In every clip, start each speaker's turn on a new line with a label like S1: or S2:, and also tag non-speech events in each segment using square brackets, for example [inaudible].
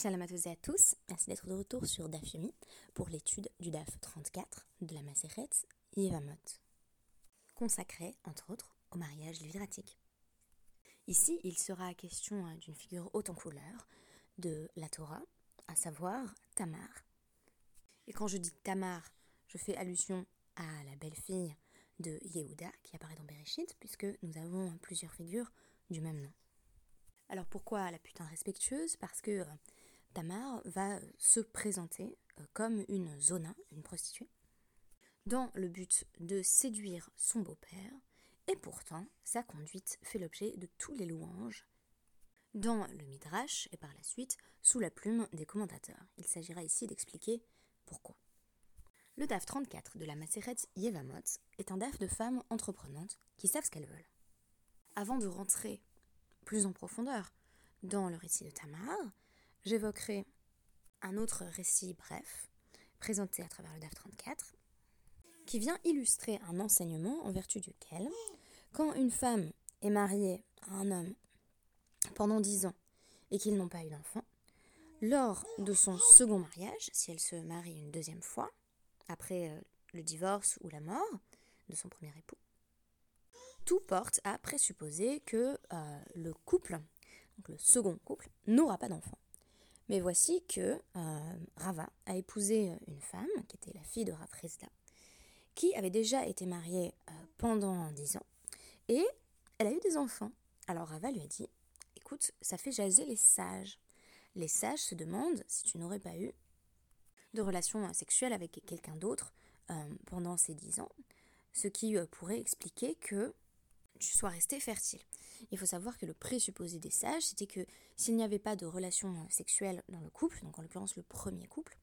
S1: Shalom à tous et à tous, merci d'être de retour sur DAF Yomi pour l'étude du DAF 34 de la Maseret Yevamot, consacré entre autres au mariage léviratique. Ici, il sera question euh, d'une figure haute en couleur de la Torah, à savoir Tamar. Et quand je dis Tamar, je fais allusion à la belle-fille de Yehuda qui apparaît dans Bereshit, puisque nous avons plusieurs figures du même nom. Alors pourquoi la putain respectueuse? Parce que euh, Tamar va se présenter euh, comme une zona, une prostituée, dans le but de séduire son beau-père, et pourtant sa conduite fait l'objet de tous les louanges dans le Midrash et par la suite sous la plume des commentateurs. Il s'agira ici d'expliquer pourquoi. Le DAF 34 de la Maseret Yevamot est un DAF de femmes entreprenantes qui savent ce qu'elles veulent. Avant de rentrer plus en profondeur dans le récit de Tamar, j'évoquerai un autre récit bref, présenté à travers le DAF 34, qui vient illustrer un enseignement en vertu duquel, quand une femme est mariée à un homme pendant dix ans et qu'ils n'ont pas eu d'enfant, lors de son second mariage, si elle se marie une deuxième fois, après euh, le divorce ou la mort de son premier époux, tout porte à présupposer que euh, le couple, donc le second couple, n'aura pas d'enfant. Mais voici que euh, Rava a épousé une femme, qui était la fille de Rav qui avait déjà été mariée euh, pendant dix ans, et elle a eu des enfants. Alors Rava lui a dit, écoute, ça fait jaser les sages. Les sages se demandent si tu n'aurais pas eu de relation sexuelle avec quelqu'un d'autre pendant ces dix ans, ce qui pourrait expliquer que tu sois resté fertile. Il faut savoir que le présupposé des sages, c'était que s'il n'y avait pas de relation euh, sexuelle dans le couple, donc en l'occurrence le premier couple,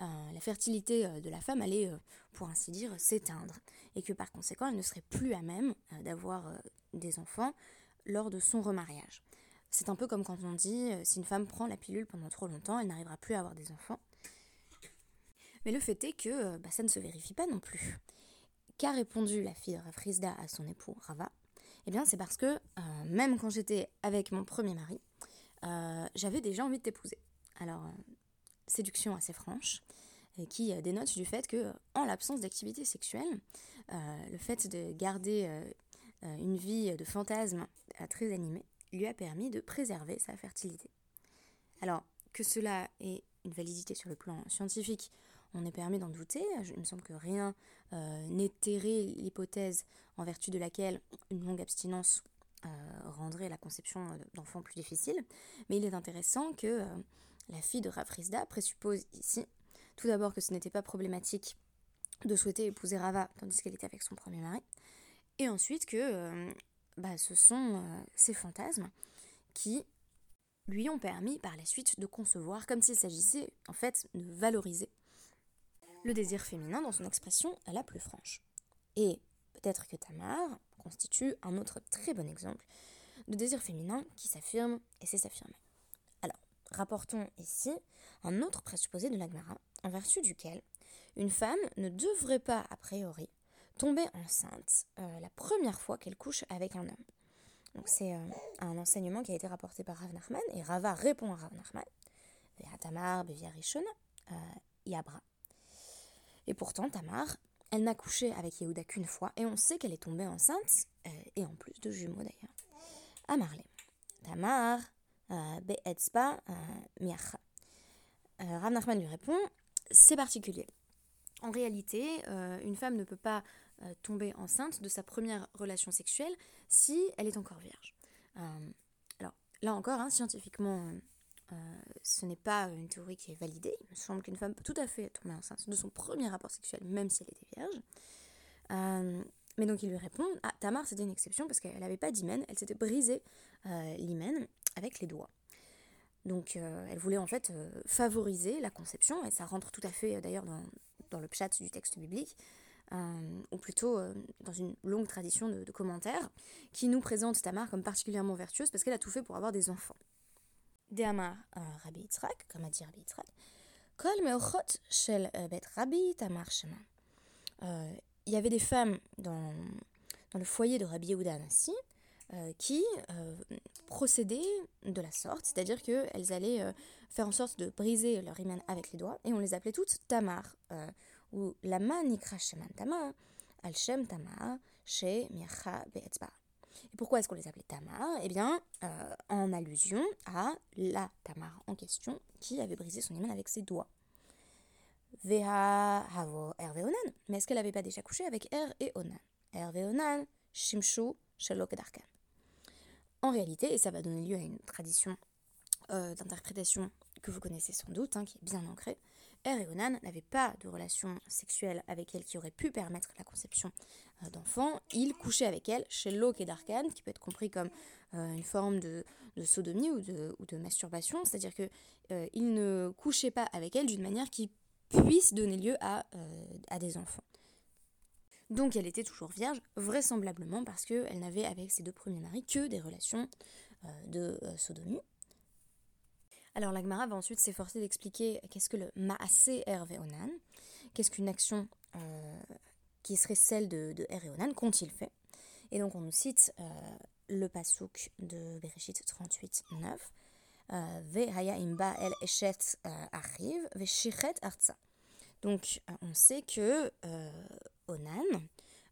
S1: euh, la fertilité euh, de la femme allait, pour ainsi dire, s'éteindre, et que par conséquent, elle ne serait plus à même d'avoir des enfants lors de son remariage. C'est un peu comme quand on dit, si une femme prend la pilule pendant trop longtemps, elle n'arrivera plus à avoir des enfants. Mais le fait est que bah, ça ne se vérifie pas non plus. Qu'a répondu la fille de Rafrizda à son époux Rava? Eh bien, c'est parce que euh, même quand j'étais avec mon premier mari, euh, j'avais déjà envie de t'épouser. Alors, euh, séduction assez franche, qui dénote du fait que, en l'absence d'activité sexuelle, le fait de garder une vie de fantasme très animée lui a permis de préserver sa fertilité. Alors, que cela ait une validité sur le plan scientifique, on est permis d'en douter. Il me semble que rien euh, n'étairait l'hypothèse en vertu de laquelle une longue abstinence euh, rendrait la conception d'enfants plus difficile. Mais il est intéressant que euh, la fille de Rafrizda présuppose ici, tout d'abord que ce n'était pas problématique de souhaiter épouser Rava tandis qu'elle était avec son premier mari, et ensuite que bah, ce sont ces fantasmes qui lui ont permis par la suite de concevoir comme s'il s'agissait en fait de valoriser le désir féminin dans son expression la plus franche. Et peut-être que Tamar constitue un autre très bon exemple de désir féminin qui s'affirme et sait s'affirmer. Alors, rapportons ici un autre présupposé de l'Agmara, en vertu duquel une femme ne devrait pas, a priori, tomber enceinte euh, la première fois qu'elle couche avec un homme. Donc c'est euh, un enseignement qui a été rapporté par Rav Nachman, et Rava répond à Rav Nachman, Tamar, Bevia Rishon, euh, Yabra. Et pourtant, Tamar, elle n'a couché avec Yehuda qu'une fois, et on sait qu'elle est tombée enceinte, euh, et en plus de jumeaux d'ailleurs, à Marley. Tamar, euh, Be'etzpa, euh, Miacha. Rav Nachman lui répond, c'est particulier. En réalité, une femme ne peut pas tomber enceinte de sa première relation sexuelle si elle est encore vierge. alors, là encore, hein, scientifiquement euh, ce n'est pas une théorie qui est validée. Il me semble qu'une femme peut tout à fait tomber enceinte de son premier rapport sexuel, même si elle était vierge. Euh, mais donc il lui répond Ah, Tamar, c'était une exception parce qu'elle n'avait pas d'hymen, elle s'était brisé euh, l'hymen avec les doigts. Donc elle voulait en fait favoriser la conception, et ça rentre tout à fait d'ailleurs dans, dans, le chat du texte biblique, ou plutôt dans une longue tradition de, de commentaires, qui nous présente Tamar comme particulièrement vertueuse parce qu'elle a tout fait pour avoir des enfants. Deamar Rabbi Yitzhak, comme a dit Rabbi Yitzhak, Kol meochot shel euh, bet Rabbi Tamar Shema. Euh, il y avait des femmes dans, dans le foyer de Rabbi Yehuda Anassi qui procédaient de la sorte, c'est-à-dire qu'elles allaient faire en sorte de briser leur hymen avec les doigts, et on les appelait toutes Tamar, ou Lama Nikra Sheman Tamar, Al Shem Tamar, She Mircha Be'etzba. Et pourquoi est-ce qu'on les appelait Tamar Eh bien, en allusion à la Tamar en question qui avait brisé son hymen avec ses doigts. Veha Havo Er Onan. Mais est-ce qu'elle n'avait pas déjà couché avec Er et Onan? Er Onan, Shimshu, Shalok Darkan. En réalité, et ça va donner lieu à une tradition euh, d'interprétation que vous connaissez sans doute, hein, qui est bien ancrée, Er et Onan n'avaient pas de relation sexuelle avec elle qui aurait pu permettre la conception euh, d'enfants. Ils couchaient avec elle chez et Darkan, qui peut être compris comme euh, une forme de, sodomie ou de, masturbation, c'est-à-dire qu'ils ne couchaient pas avec elle d'une manière qui puisse donner lieu à, euh, à des enfants. Donc elle était toujours vierge, vraisemblablement parce qu'elle n'avait avec ses deux premiers maris que des relations euh, de euh, sodomie. Alors la va ensuite s'efforcer d'expliquer qu'est-ce que le Maasé Hervé Onan, qu'est-ce qu'une action qui serait celle de, de Onan, qu'ont-ils fait Et donc on nous cite le pasouk de Bereshit 38, 9, donc on sait que euh, Onan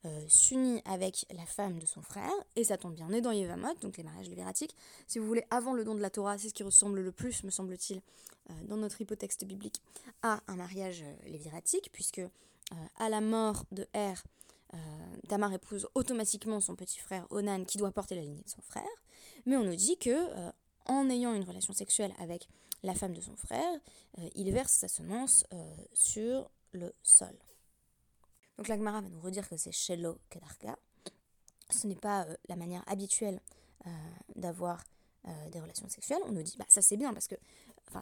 S1: euh, s'unit avec la femme de son frère, et ça tombe bien, on est dans Yevamot, donc les mariages lévératiques. Si vous voulez, avant le don de la Torah, c'est ce qui ressemble le plus, me semble-t-il, euh, dans notre hypotexte biblique, à un mariage léviratique, puisque à la mort de Er, Tamar épouse automatiquement son petit frère Onan, qui doit porter la lignée de son frère, mais on nous dit que en ayant une relation sexuelle avec la femme de son frère, euh, il verse sa semence euh, sur le sol. Donc l'Agmara va nous redire que c'est Shelo Kedarka. Ce n'est pas euh, la manière habituelle d'avoir des relations sexuelles. On nous dit, bah, ça c'est bien parce que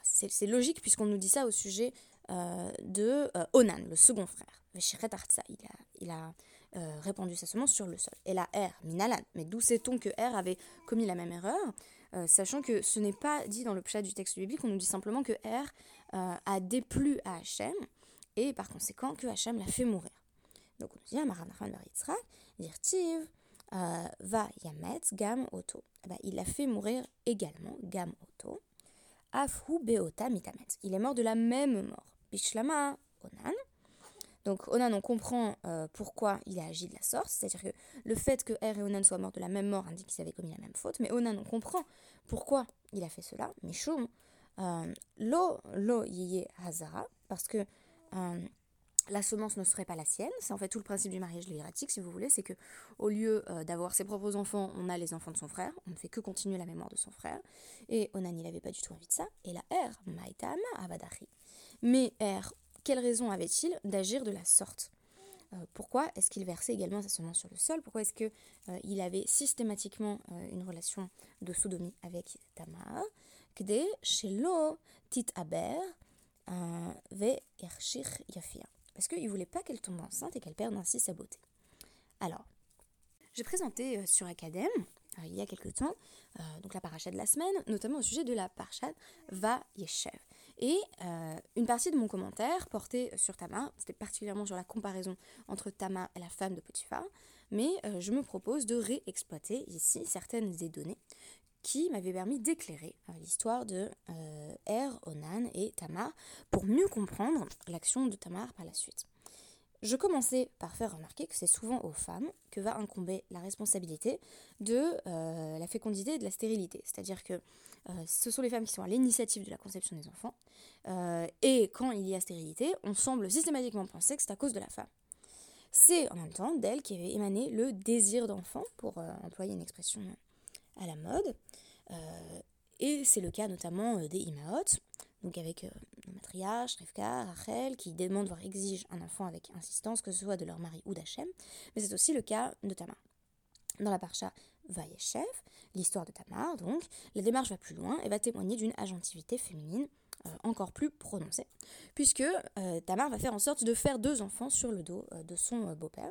S1: c'est logique puisqu'on nous dit ça au sujet de Onan, le second frère. Il a, il a répandu sa semence sur le sol. Et la R, Minalan. Mais d'où sait-on que R avait commis la même erreur euh, sachant que ce n'est pas dit dans le plat du texte biblique, on nous dit simplement que euh, a déplu à Hachem, et par conséquent que Hachem l'a fait mourir. Donc on nous dit, euh, va Yamet, Gam. Eh ben, il l'a fait mourir également, Gam Oto. Il est mort de la même mort. Bishlama Onan. Donc Onan, on comprend euh, pourquoi il a agi de la sorte, c'est-à-dire que le fait que Er et Onan soient morts de la même mort indique qu'ils avaient commis la même faute, mais Onan, on comprend pourquoi il a fait cela. Mishum, euh, lo, lo yiye hazara, parce que euh, la semence ne serait pas la sienne. C'est en fait tout le principe du mariage léviratique, si vous voulez, c'est que au lieu d'avoir ses propres enfants, on a les enfants de son frère, on ne fait que continuer la mémoire de son frère. Et Onan, il n'avait pas du tout envie de ça. Et la Er, maitama abadachi. Mais Er, quelle raison avait-il d'agir de la sorte? Euh, pourquoi est-ce qu'il versait également sa semence sur le sol? Pourquoi est-ce qu'il euh, avait systématiquement euh, une relation de sodomie avec Tamar Kde shelo tit aber ve. Parce qu'il ne voulait pas qu'elle tombe enceinte et qu'elle perde ainsi sa beauté. Alors, j'ai présenté sur Academ, il y a quelque temps, donc la paracha de la semaine, notamment au sujet de la paracha Va Yeshev. Et euh, une partie de mon commentaire portait sur Tamar, c'était particulièrement sur la comparaison entre Tamar et la femme de Potiphar, mais euh, je me propose de réexploiter ici certaines des données qui m'avaient permis d'éclairer euh, l'histoire de Er, Onan et Tamar pour mieux comprendre l'action de Tamar par la suite. Je commençais par faire remarquer que c'est souvent aux femmes que va incomber la responsabilité de la fécondité et de la stérilité. C'est-à-dire que euh, ce sont les femmes qui sont à l'initiative de la conception des enfants. Euh, et quand il y a stérilité, on semble systématiquement penser que c'est à cause de la femme. C'est en même temps d'elle qui avait émané le désir d'enfant, pour euh, employer une expression à la mode. Et c'est le cas notamment des Imaot, donc avec le matriarche, Rivka, Rachel, qui demandent, voire exigent un enfant avec insistance, que ce soit de leur mari ou d'Hachem. Mais c'est aussi le cas de Tamar. Dans la parcha Vayeshev, l'histoire de Tamar, donc, la démarche va plus loin et va témoigner d'une agentivité féminine euh, encore plus prononcée, puisque euh, Tamar va faire en sorte de faire deux enfants sur le dos euh, de son beau-père.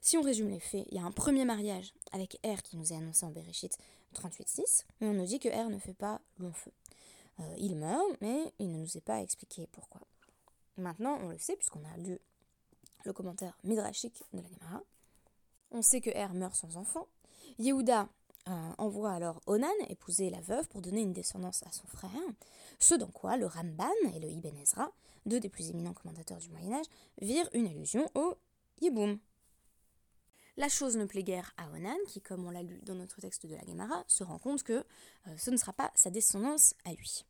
S1: Si on résume les faits, il y a un premier mariage avec Er qui nous est annoncé en Bereshit 38.6, mais on nous dit que Er ne fait pas long feu. il meurt, mais il ne nous est pas expliqué pourquoi. Maintenant, on le sait puisqu'on a lu le commentaire midrashique de la Gemara. On sait que Er meurt sans enfant. Yehuda euh, envoie alors Onan épouser la veuve pour donner une descendance à son frère, ce dans quoi le Ramban et le Ibn Ezra, deux des plus éminents commentateurs du Moyen Âge, virent une allusion au Yiboum. La chose ne plaît guère à Onan, qui, comme on l'a lu dans notre texte de la Gemara, se rend compte que euh, ce ne sera pas sa descendance à lui.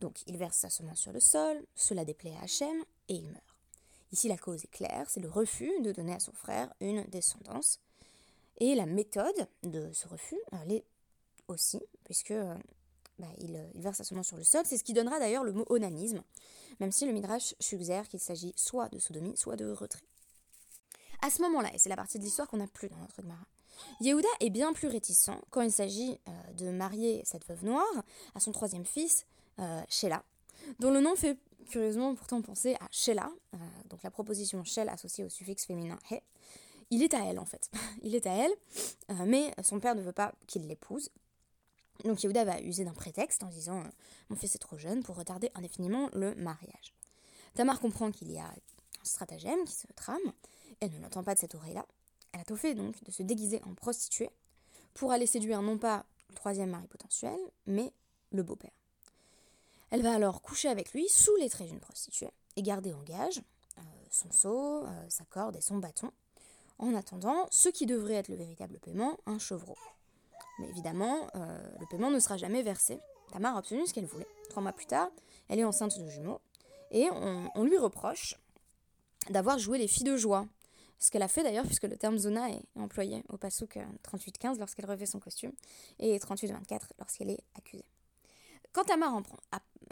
S1: Donc il verse sa semence sur le sol, cela déplaît à Hachem, et il meurt. Ici la cause est claire, c'est le refus de donner à son frère une descendance. Et la méthode de ce refus, elle est aussi, puisque euh, bah, il, verse sa semence sur le sol, c'est ce qui donnera d'ailleurs le mot onanisme, même si le Midrash suggère qu'il s'agit soit de sodomie, soit de retrait. À ce moment-là, et c'est la partie de l'histoire qu'on n'a plus dans notre Gemara, Yehuda est bien plus réticent quand il s'agit euh, de marier cette veuve noire à son troisième fils, euh, Sheila, dont le nom fait curieusement pourtant penser à Sheila, euh, donc la proposition Shel associée au suffixe féminin he. Il est à elle en fait, [laughs] il est à elle, mais son père ne veut pas qu'il l'épouse. Donc Yehuda va user d'un prétexte en disant Mon fils est trop jeune pour retarder indéfiniment le mariage. Tamar comprend qu'il y a un stratagème qui se trame, elle ne l'entend pas de cette oreille-là. Elle a tout fait donc de se déguiser en prostituée pour aller séduire non pas le troisième mari potentiel, mais le beau-père. Elle va alors coucher avec lui sous les traits d'une prostituée et garder en gage euh, son seau, euh, sa corde et son bâton, en attendant ce qui devrait être le véritable paiement, un chevreau. Mais évidemment, euh, le paiement ne sera jamais versé. Tamar a obtenu ce qu'elle voulait. Trois mois plus tard, elle est enceinte de jumeaux et on lui reproche d'avoir joué les filles de joie ce qu'elle a fait d'ailleurs, puisque le terme zona est employé au pasouk 38-15 euh, lorsqu'elle revêt son costume et 38-24 lorsqu'elle est accusée. Quand Tamar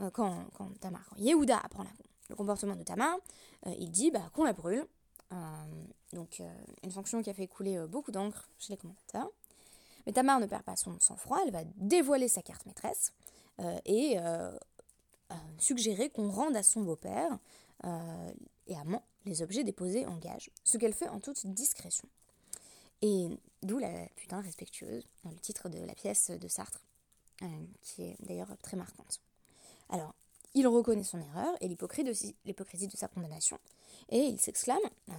S1: euh, quand, Tamar, Yehuda apprend le comportement de Tamar, euh, il dit bah, qu'on la brûle. donc une sanction qui a fait couler beaucoup d'encre chez les commentateurs. Mais Tamar ne perd pas son sang-froid, elle va dévoiler sa carte maîtresse et suggérer qu'on rende à son beau-père et amant les objets déposés en gage, ce qu'elle fait en toute discrétion. Et d'où la putain respectueuse, le titre de la pièce de Sartre, euh, qui est d'ailleurs très marquante. Alors, il reconnaît son erreur et l'hypocrisie de sa condamnation, et il s'exclame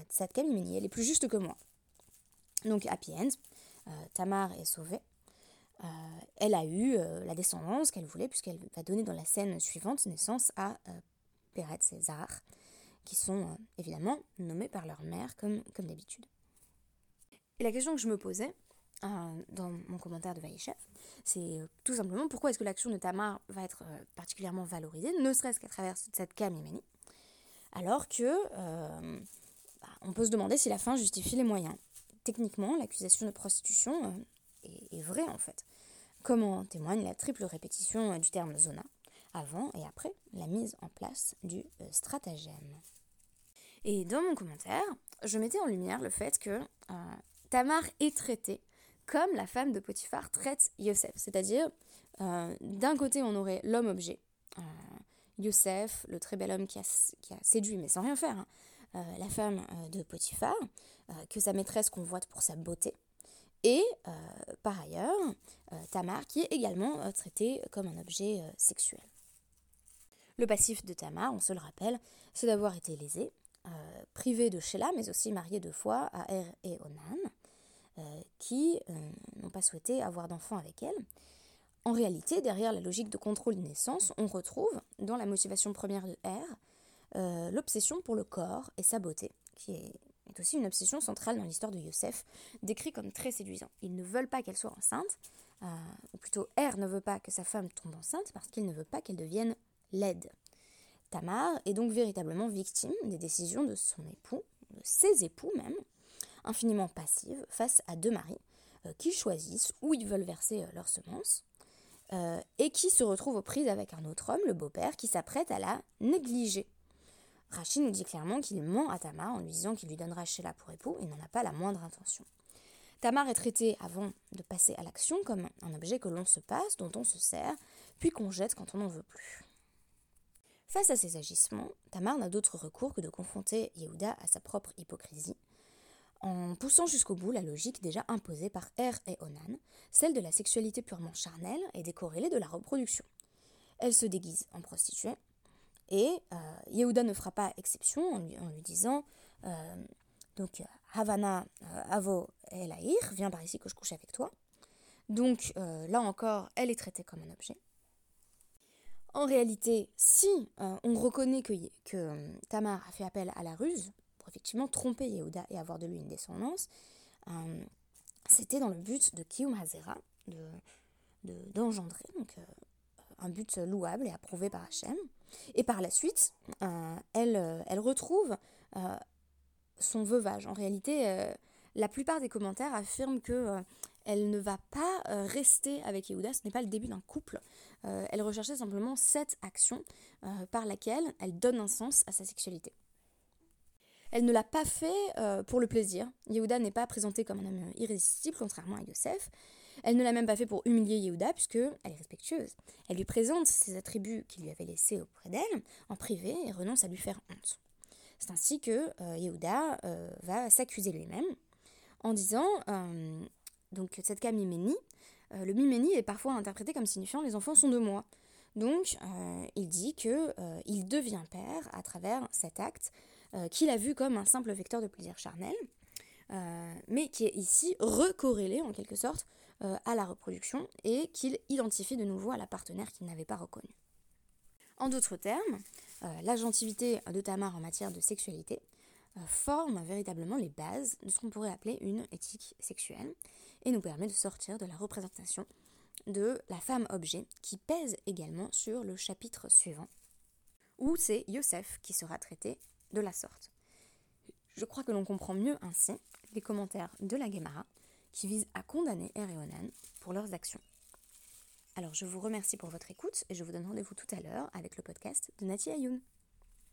S1: Cette Kamimeni, elle est plus juste que moi. Donc, happy end, euh, Tamar est sauvée. Euh, elle a eu la descendance qu'elle voulait, puisqu'elle va donner dans la scène suivante naissance à Péret César, qui sont euh, évidemment nommés par leur mère comme, comme d'habitude. Et la question que je me posais euh, dans mon commentaire de Vaïchef, c'est euh, tout simplement pourquoi est-ce que l'action de Tamar va être particulièrement valorisée, ne serait-ce qu'à travers cette Kamimani, alors que bah, on peut se demander si la fin justifie les moyens. Techniquement, l'accusation de prostitution est, est, vraie en fait, comme en témoigne la triple répétition du terme zona avant et après la mise en place du stratagème. Et dans mon commentaire, je mettais en lumière le fait que euh, Tamar est traitée comme la femme de Potiphar traite Yosef. C'est-à-dire, euh, d'un côté, on aurait l'homme-objet, euh, Yosef, le très bel homme qui a, séduit, mais sans rien faire, hein, la femme de Potiphar, que sa maîtresse convoite pour sa beauté. Et par ailleurs, Tamar qui est également traitée comme un objet sexuel. Le passif de Tamar, on se le rappelle, c'est d'avoir été lésée, euh, privée de Sheila, mais aussi mariée deux fois à Er et Onan, euh, qui euh, n'ont pas souhaité avoir d'enfants avec elle. En réalité, derrière la logique de contrôle des naissances, on retrouve, dans la motivation première de Er, l'obsession pour le corps et sa beauté, qui est, aussi une obsession centrale dans l'histoire de Yosef, décrit comme très séduisant. Ils ne veulent pas qu'elle soit enceinte, ou plutôt Er ne veut pas que sa femme tombe enceinte parce qu'il ne veut pas qu'elle devienne laide. Tamar est donc véritablement victime des décisions de son époux, de ses époux même, infiniment passive face à deux maris euh, qui choisissent où ils veulent verser euh, leurs semences euh, et qui se retrouvent aux prises avec un autre homme, le beau-père, qui s'apprête à la négliger. Rachid nous dit clairement qu'il ment à Tamar en lui disant qu'il lui donnera Sheila pour époux et n'en a pas la moindre intention. Tamar est traitée avant de passer à l'action comme un objet que l'on se passe, dont on se sert, puis qu'on jette quand on n'en veut plus. Face à ces agissements, Tamar n'a d'autre recours que de confronter Yehuda à sa propre hypocrisie, en poussant jusqu'au bout la logique déjà imposée par Er et Onan, celle de la sexualité purement charnelle et décorrélée de la reproduction. Elle se déguise en prostituée, et euh, Yehuda ne fera pas exception en lui, disant euh, donc Havana euh, Avo El viens par ici que je couche avec toi. Donc là encore, elle est traitée comme un objet. En réalité, si on reconnaît que, que Tamar a fait appel à la ruse, pour effectivement tromper Yehuda et avoir de lui une descendance, c'était dans le but de Kiyum Hazera, d'engendrer, de, donc un but louable et approuvé par Hachem. Et par la suite, euh, elle, euh, elle, retrouve euh, son veuvage. En réalité, la plupart des commentaires affirment que elle ne va pas rester avec Yehuda, ce n'est pas le début d'un couple. Elle recherchait simplement cette action par laquelle elle donne un sens à sa sexualité. Elle ne l'a pas fait pour le plaisir. Yehuda n'est pas présenté comme un homme irrésistible, contrairement à Yosef. Elle ne l'a même pas fait pour humilier Yehuda, puisqu'elle est respectueuse. Elle lui présente ses attributs qu'il lui avait laissés auprès d'elle, en privé, et renonce à lui faire honte. C'est ainsi que euh, Yehuda euh, va s'accuser lui-même, en disant, euh, donc cette cas Miméni, le Miméni est parfois interprété comme signifiant les enfants sont de moi. Donc il dit que il devient père à travers cet acte qu'il a vu comme un simple vecteur de plaisir charnel, mais qui est ici recorrélé en quelque sorte euh, à la reproduction et qu'il identifie de nouveau à la partenaire qu'il n'avait pas reconnue. En d'autres termes, euh, l'agentivité de Tamar en matière de sexualité euh, forme véritablement les bases de ce qu'on pourrait appeler une éthique sexuelle et nous permet de sortir de la représentation de la femme objet qui pèse également sur le chapitre suivant où c'est Yosef qui sera traité de la sorte. Je crois que l'on comprend mieux ainsi les commentaires de la Gemara qui visent à condamner Er pour leurs actions. Alors je vous remercie pour votre écoute et je vous donne rendez-vous tout à l'heure avec le podcast de Nati Ayoun.